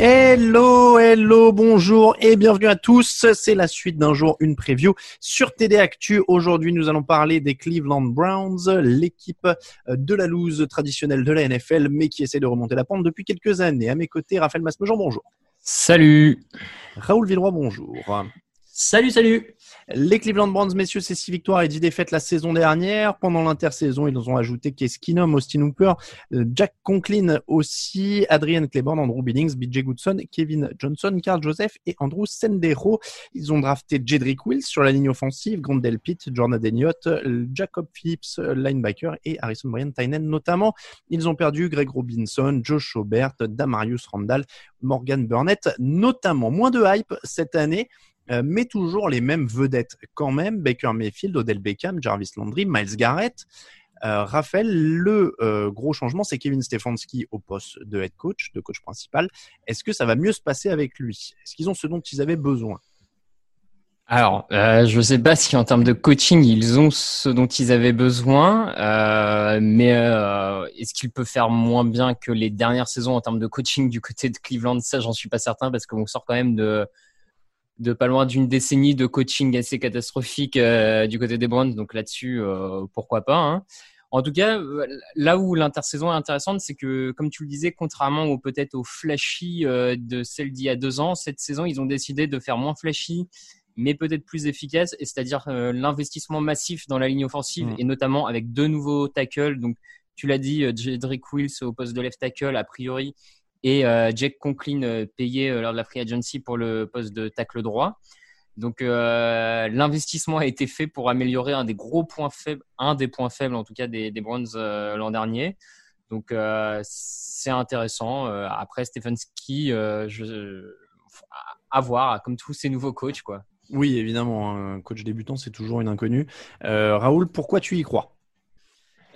Hello, hello, bonjour et bienvenue à tous. C'est la suite d'un jour, une preview sur TD Actu. Aujourd'hui, nous allons parler des Cleveland Browns, l'équipe de la loose traditionnelle de la NFL, mais qui essaie de remonter la pente depuis quelques années. À mes côtés, Raphaël Masmejean, bonjour. Salut. Raoul Villeroy, bonjour. Salut, salut. Les Cleveland Browns, messieurs, c'est 6 victoires et 10 défaites la saison dernière. Pendant l'intersaison, ils ont ajouté Case Keenum, Austin Hooper, euh, Jack Conklin aussi, Adrian Claiborne, Andrew Billings, BJ Goodson, Kevin Johnson, Carl Joseph et Andrew Sendero. Ils ont drafté Jedrick Wills sur la ligne offensive, Grandel Pitt, Jordan Deniot, Jacob Phillips, linebacker et Harrison Bryan Tynen notamment. Ils ont perdu Greg Robinson, Josh Aubert, Damarius Randall, Morgan Burnett, notamment. Moins de hype cette année. Euh, mais toujours les mêmes vedettes quand même, Baker Mayfield, Odell Beckham, Jarvis Landry, Miles Garrett. Euh, Raphaël, le euh, gros changement, c'est Kevin Stefanski au poste de head coach, de coach principal. Est-ce que ça va mieux se passer avec lui? Est-ce qu'ils ont ce dont ils avaient besoin? Alors, je ne sais pas si en termes de coaching, ils ont ce dont ils avaient besoin, mais est-ce qu'il peut faire moins bien que les dernières saisons en termes de coaching du côté de Cleveland? Ça, j'en suis pas certain parce qu'on sort quand même de de pas loin d'une décennie de coaching assez catastrophique euh, du côté des Browns. Donc là-dessus, euh, pourquoi pas. Hein. En tout cas, là où l'intersaison est intéressante, c'est que, comme tu le disais, contrairement au peut-être au flashy euh, de celle d'il y a deux ans, cette saison, ils ont décidé de faire moins flashy, mais peut-être plus efficace, et c'est-à-dire l'investissement massif dans la ligne offensive, Mm. et notamment avec deux nouveaux tackles. Donc, tu l'as dit, Jedrick Wills au poste de left tackle, a priori, et euh, Jack Conklin euh, payé euh, lors de la free agency pour le poste de tacle droit. Donc euh, l'investissement a été fait pour améliorer un des gros points faibles, un des points faibles en tout cas des, des Browns l'an dernier. Donc c'est intéressant. Après Stefanski, à voir comme tous ces nouveaux coachs quoi. Oui, évidemment, un coach débutant, c'est toujours une inconnue. Raoul, pourquoi tu y crois?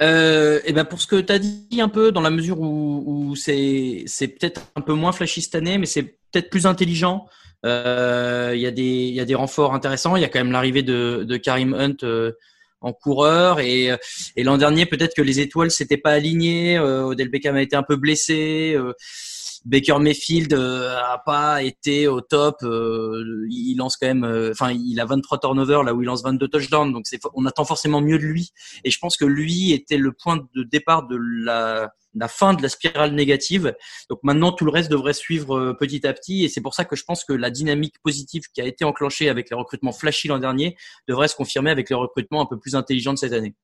Euh, et ben pour ce que tu as dit un peu, dans la mesure où, où c'est c'est peut-être un peu moins flashy cette année, mais c'est peut-être plus intelligent. Euh, Il y des il y a des renforts intéressants. Il y a quand même l'arrivée de, de Karim Hunt euh, en coureur et et l'an dernier peut-être que les étoiles s'étaient pas alignées. Euh, Odell Beckham a été un peu blessé. Baker Mayfield euh, a pas été au top. Euh, il lance quand même, euh, enfin, il a 23 turnovers là où il lance 22 touchdowns. Donc c'est, on attend forcément mieux de lui. Et je pense que lui était le point de départ de la, la fin de la spirale négative. Donc maintenant tout le reste devrait suivre petit à petit. Et c'est pour ça que je pense que la dynamique positive qui a été enclenchée avec les recrutements flashy l'an dernier devrait se confirmer avec les recrutements un peu plus intelligents de cette année.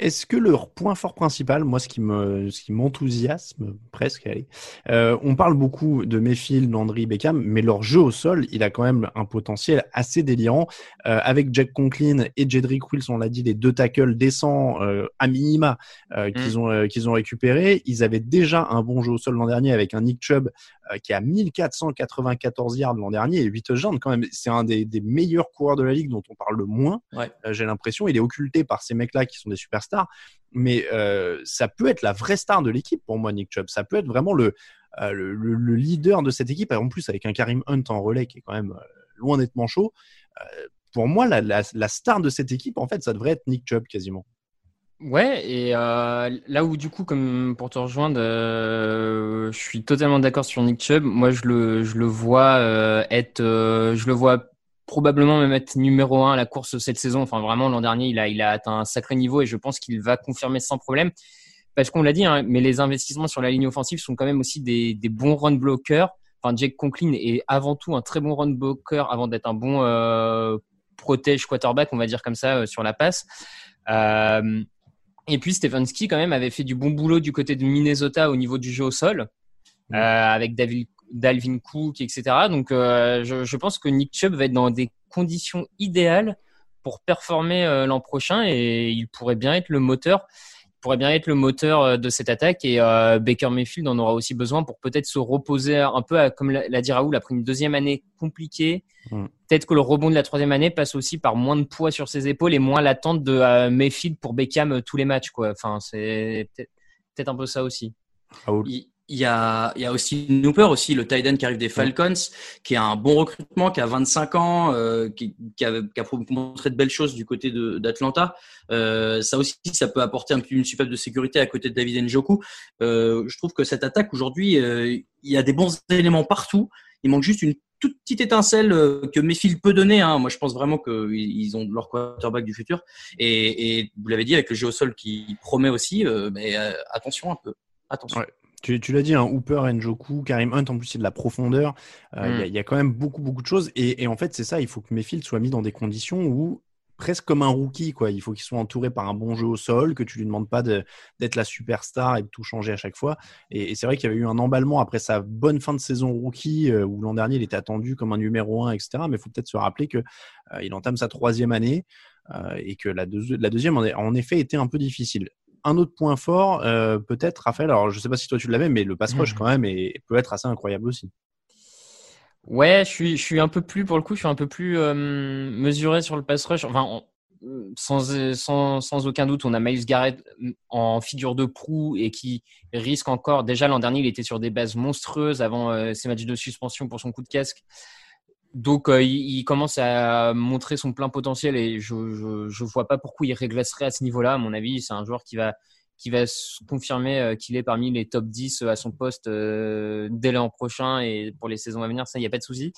Est-ce que leur point fort principal, moi, ce qui me, ce qui m'enthousiasme presque, allez, euh, on parle beaucoup de Mayfield, Landry, Beckham, mais leur jeu au sol, il a quand même un potentiel assez délirant. Euh, avec Jack Conklin et Jedrick Wills, on l'a dit, les deux tackles décents euh, à minima euh, qu'ils ont, euh, qu'ils ont récupéré. Ils avaient déjà un bon jeu au sol l'an dernier avec un Nick Chubb qui a 1494 yards l'an dernier et 8 touchdowns quand même. C'est un des, des meilleurs coureurs de la ligue dont on parle le moins. Ouais. Euh, J'ai l'impression, il est occulté par ces mecs-là qui sont des superstars, mais euh, ça peut être la vraie star de l'équipe pour moi, Nick Chubb. Ça peut être vraiment le, euh, le, le- le leader de cette équipe. Et en plus, avec un Karim Hunt en relais qui est quand même euh, loin d'être manchot. Euh, pour moi, la, la, la star de cette équipe, en fait, ça devrait être Nick Chubb quasiment. Ouais, et euh, là où du coup, comme pour te rejoindre, euh, je suis totalement d'accord sur Nick Chubb. Moi, je le, je le vois euh, être, je le vois probablement même être numéro un à la course cette saison. Enfin, vraiment, l'an dernier, il a, il a atteint un sacré niveau et je pense qu'il va confirmer sans problème. Parce qu'on l'a dit, hein, mais les investissements sur la ligne offensive sont quand même aussi des, des bons run blockers. Enfin, Jake Conklin est avant tout un très bon run blocker avant d'être un bon protège quarterback, on va dire comme ça, sur la passe. Euh, et puis Stefanski quand même avait fait du bon boulot du côté de Minnesota au niveau du jeu au sol, euh, avec David, Dalvin Cook, etc. Donc euh, je, je, pense que Nick Chubb va être dans des conditions idéales pour performer euh, l'an prochain et il pourrait bien être le moteur pourrait bien être le moteur euh, de cette attaque et euh, Baker Mayfield en aura aussi besoin pour peut-être se reposer un peu, comme l'a dit Raoul, après une deuxième année compliquée. Mm. Peut-être que le rebond de la troisième année passe aussi par moins de poids sur ses épaules et moins l'attente de euh, Mayfield pour Beckham tous les matchs. Quoi. Enfin, c'est peut-être un peu ça aussi. Raoul. Il y a, il y a aussi Nooper aussi, le tight end qui arrive des Falcons, qui a un bon recrutement, qui a 25 ans, euh, qui, qui, a, qui, a, montré de belles choses du côté d'Atlanta. Euh, ça aussi, ça peut apporter un peu une super de sécurité à côté de David Njoku. Euh, je trouve que cette attaque aujourd'hui, euh, il y a des bons éléments partout. Il manque juste une toute petite étincelle euh, que Mayfield peut donner. Hein. Moi, je pense vraiment qu'ils ont leur quarterback du futur. Et, et vous l'avez dit, avec le jeu au sol qui promet aussi, euh, mais attention un peu. Attention. Ouais. Tu, tu l'as dit, hein, Hooper, Njoku, Karim Hunt, en plus, c'est de la profondeur. Euh, il euh, y, y, a quand même beaucoup, beaucoup de choses. Et, et en fait, c'est ça, il faut que Mayfield soit mis dans des conditions où presque comme un rookie, quoi. Il faut qu'il soit entouré par un bon jeu au sol, que tu lui demandes pas d'être la superstar et de tout changer à chaque fois. Et, et c'est vrai qu'il y avait eu un emballement après sa bonne fin de saison rookie, euh, où l'an dernier il était attendu comme un numéro 1, etc. Mais il faut peut-être se rappeler que euh, il entame sa troisième année euh, et que la, deux, la deuxième en, en effet était un peu difficile un autre point fort, euh, peut-être, Raphaël, alors je ne sais pas si toi tu l'avais, mais le pass rush mmh. quand même et peut être assez incroyable aussi. Ouais, je suis, je suis un peu plus, pour le coup, je suis un peu plus euh, mesuré sur le pass rush. Enfin, sans, sans, sans, aucun doute, on a Miles Garrett en figure de proue et qui risque encore. Déjà l'an dernier, il était sur des bases monstrueuses avant euh, ses matchs de suspension pour son coup de casque. Donc, euh, il, commence à montrer son plein potentiel et je ne vois pas pourquoi il régresserait à ce niveau-là. À mon avis, c'est un joueur qui va, qui va se confirmer euh, qu'il est parmi les top 10 à son poste euh, dès l'an prochain et pour les saisons à venir. Ça, il n'y a pas de souci.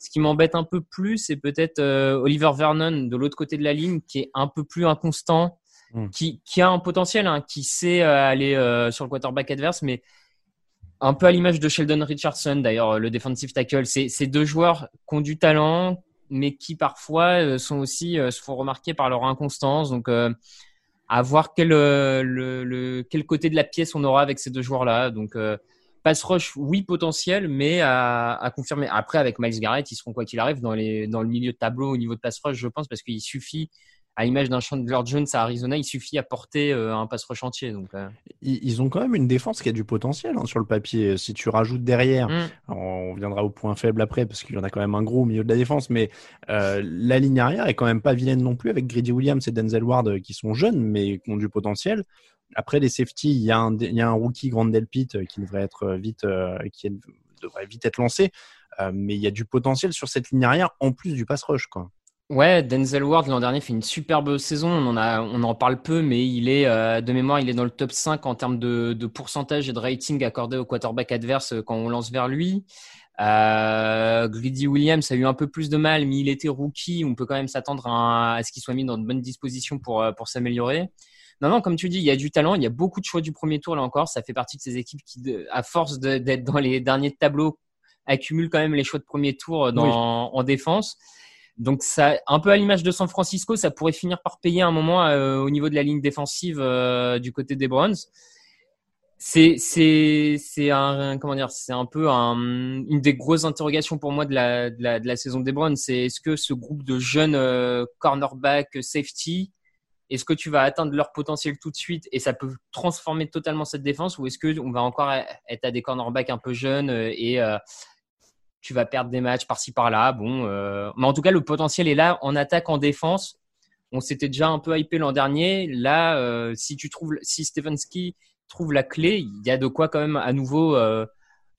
Ce qui m'embête un peu plus, c'est peut-être Oliver Vernon de l'autre côté de la ligne qui est un peu plus inconstant, hmm. qui, qui, a un potentiel, hein, qui sait aller sur le quarterback adverse, mais un peu à l'image de Sheldon Richardson, d'ailleurs, le defensive tackle. C'est deux joueurs qui ont du talent, mais qui parfois euh, sont aussi euh, se font remarquer par leur inconstance. Donc, euh, à voir quel, le, quel côté de la pièce on aura avec ces deux joueurs-là. Donc, pass rush, oui, potentiel, mais à, confirmer. Après, avec Miles Garrett, ils seront quoi qu'il arrive dans, dans le milieu de tableau au niveau de pass rush, je pense, parce qu'il suffit à l'image d'un Chandler Jones à Arizona, il suffit à porter euh, un pass chantier. Donc, euh. ils, ont quand même une défense qui a du potentiel hein, sur le papier. Si tu rajoutes derrière, mm. on viendra au point faible après parce qu'il y en a quand même un gros au milieu de la défense, mais euh, la ligne arrière est quand même pas vilaine non plus avec Grady Williams et Denzel Ward qui sont jeunes mais qui ont du potentiel. Après les safety, il y a un, il y a un rookie Grand Pitt qui devrait être vite, qui devrait vite être lancé, mais il y a du potentiel sur cette ligne arrière en plus du pass rush quoi. Ouais, Denzel Ward l'an dernier fait une superbe saison. On en, a, on en parle peu, mais il est euh, de mémoire, il est dans le top 5 en termes de, de pourcentage et de rating accordé au quarterback adverse euh, quand on lance vers lui. Euh, Greedy Williams a eu un peu plus de mal, mais il était rookie. On peut quand même s'attendre à, ce qu'il soit mis dans de bonnes dispositions pour, euh, pour s'améliorer. Non, non, comme tu dis, il y a du talent, il y a beaucoup de choix du premier tour là encore. Ça fait partie de ces équipes qui, à force d'être dans les derniers tableaux, accumulent quand même les choix de premier tour dans, en défense. Donc ça, un peu à l'image de San Francisco, ça pourrait finir par payer un moment euh, au niveau de la ligne défensive euh, du côté des Browns. C'est c'est c'est un comment dire, c'est un peu un, une des grosses interrogations pour moi de la de la, de la saison des Browns. C'est est-ce que ce groupe de jeunes euh, cornerback safety est-ce que tu vas atteindre leur potentiel tout de suite et ça peut transformer totalement cette défense ou est-ce que on va encore être à des cornerbacks un peu jeunes et tu vas perdre des matchs par-ci par-là. Bon, euh, mais en tout cas, le potentiel est là en attaque, en défense. On s'était déjà un peu hypé l'an dernier. Là, euh, si tu trouves, si Stefanski trouve la clé, il y a de quoi quand même à nouveau, euh,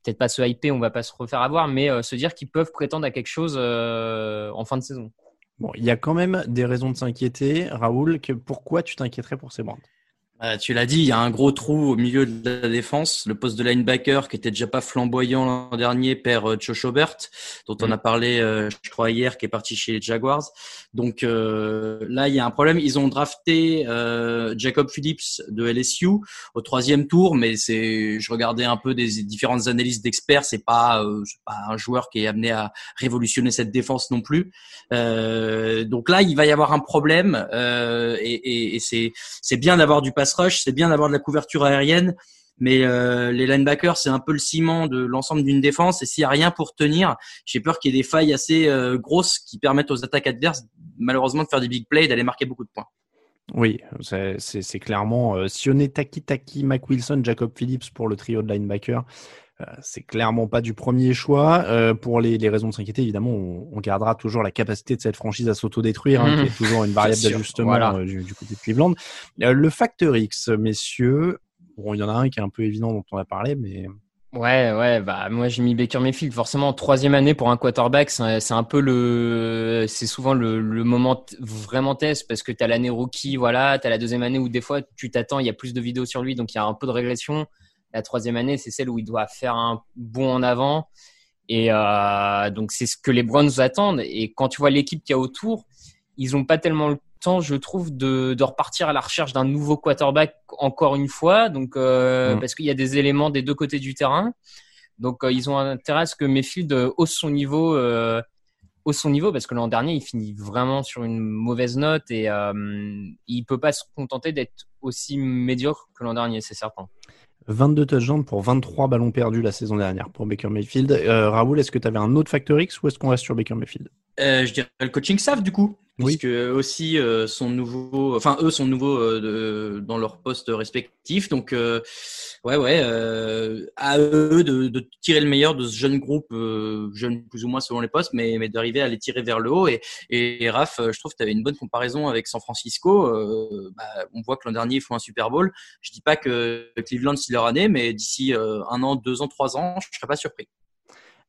peut-être pas se hyper, on va pas se refaire avoir, mais se dire qu'ils peuvent prétendre à quelque chose en fin de saison. Bon, il y a quand même des raisons de s'inquiéter, Raoul. Pourquoi tu t'inquiéterais pour ces Brands euh, tu l'as dit, il y a un gros trou au milieu de la défense. Le poste de linebacker qui était déjà pas flamboyant l'an dernier perd euh, Josh Obert, dont on mm. a parlé, euh, je crois hier, qui est parti chez les Jaguars. Donc là, il y a un problème. Ils ont drafté Jacob Phillips de LSU au troisième tour, mais c'est, je regardais un peu des différentes analyses d'experts, c'est pas, pas un joueur qui est amené à révolutionner cette défense non plus. donc là, il va y avoir un problème et, et, et c'est, c'est bien d'avoir du pass rush, c'est bien d'avoir de la couverture aérienne, mais euh, les linebackers, c'est un peu le ciment de l'ensemble d'une défense. Et s'il n'y a rien pour tenir, j'ai peur qu'il y ait des failles assez euh, grosses qui permettent aux attaques adverses, malheureusement, de faire des big plays et d'aller marquer beaucoup de points. Oui, c'est clairement euh, si on est Taki Taki, Mac Wilson, Jacob Phillips pour le trio de linebackers. Euh, c'est clairement pas du premier choix. Euh, pour les, les, raisons de s'inquiéter, évidemment, on, on, gardera toujours la capacité de cette franchise à s'autodétruire, hein, qui est toujours une variable d'ajustement euh, du, du, côté de Cleveland. le facteur X, messieurs, bon, il y en a un qui est un peu évident dont on a parlé, mais Ouais, ouais, bah moi j'ai mis Baker Mayfield. Forcément, troisième année pour un quarterback, c'est un peu le, c'est souvent le, le, moment vraiment test parce que tu as l'année rookie, voilà, tu as la deuxième année où des fois tu t'attends, il y a plus de vidéos sur lui, donc il y a un peu de régression. La troisième année, c'est celle où il doit faire un bond en avant. Et euh, donc, c'est ce que les Browns attendent. Et quand tu vois l'équipe qu'il y a autour, ils n'ont pas tellement le temps, je trouve, de, de repartir à la recherche d'un nouveau quarterback encore une fois. Donc, euh, mm. parce qu'il y a des éléments des deux côtés du terrain. Donc, euh, ils ont intérêt à ce que Mayfield hausse son niveau, hausse son niveau, parce que l'an dernier, il finit vraiment sur une mauvaise note et il peut pas se contenter d'être aussi médiocre que l'an dernier, c'est certain. 22 touchdowns pour 23 ballons perdus la saison dernière pour Baker Mayfield. Euh, Raoul, est-ce que tu un autre facteur X ou est-ce qu'on reste sur Baker Mayfield? Je dirais le coaching staff du coup. Oui. Puisque aussi euh, sont nouveaux, enfin eux sont nouveaux euh, de, dans leur poste respectif. Donc euh, ouais ouais, euh, à eux de, de, tirer le meilleur de ce jeune groupe, jeune plus ou moins selon les postes, mais, mais d'arriver à les tirer vers le haut. Et, et, Raph, je trouve que tu avais une bonne comparaison avec San Francisco. Bah, on voit que l'an dernier ils font un Super Bowl. Je dis pas que Cleveland c'est leur année, mais d'ici un an, deux ans, trois ans, je serais pas surpris.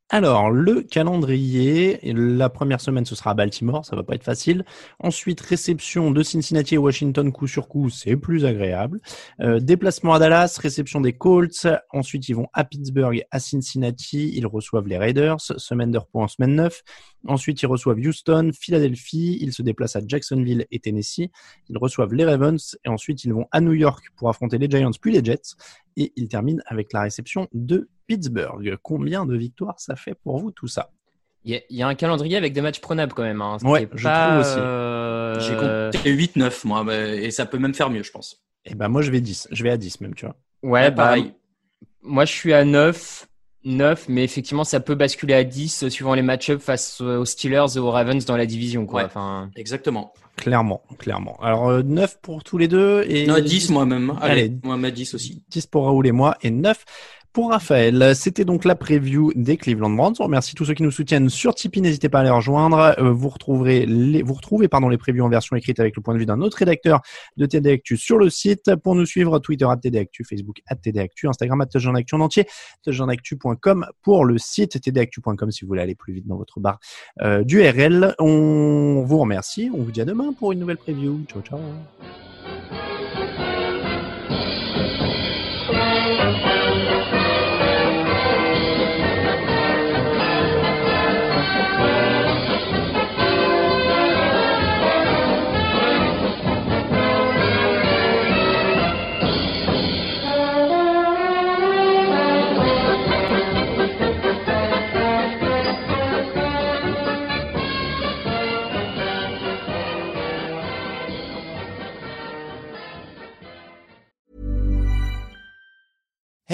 Alors, le calendrier, la première semaine, ce sera à Baltimore, ça va pas être facile. Ensuite, réception de Cincinnati et Washington coup sur coup, c'est plus agréable. Euh, déplacement à Dallas, réception des Colts. Ensuite, ils vont à Pittsburgh, à Cincinnati, ils reçoivent les Raiders, semaine de repos en semaine 9. Ensuite, ils reçoivent Houston, Philadelphie, ils se déplacent à Jacksonville et Tennessee. Ils reçoivent les Ravens et ensuite ils vont à New York pour affronter les Giants puis les Jets. Et ils terminent avec la réception de Pittsburgh. Combien de victoires ça fait pour vous tout ça il y, a un calendrier avec des matchs prenables quand même. Hein, ouais, je trouve aussi. Euh, J'ai compté 8-9 moi, et ça peut même faire mieux, je pense. Et eh ben moi je vais 10, je vais à 10 même, tu vois. Ouais, bah, pareil. moi je suis à 9. 9, mais effectivement, ça peut basculer à 10 suivant les match-ups face aux Steelers et aux Ravens dans la division. Quoi. enfin... Exactement. Clairement, clairement. Alors, 9 euh, pour tous les deux. Et... Non, 10 moi-même. Allez, Allez, moi, 10 aussi. 10 pour Raoul et moi et 9 pour Raphaël. C'était donc la preview des Cleveland Browns. On remercie tous ceux qui nous soutiennent sur Tipeee. N'hésitez pas à les rejoindre. Euh, vous retrouverez vous retrouvez pardon les previews en version écrite avec le point de vue d'un autre rédacteur de TD Actu sur le site. Pour nous suivre, Twitter à TD Actu, Facebook à TD Actu, Instagram à TD Actu en entier, tdactu.com pour le site, tdactu.com si vous voulez aller plus vite dans votre barre euh, d'URL. On vous remercie. On vous dit à demain pour une nouvelle preview. Ciao ciao.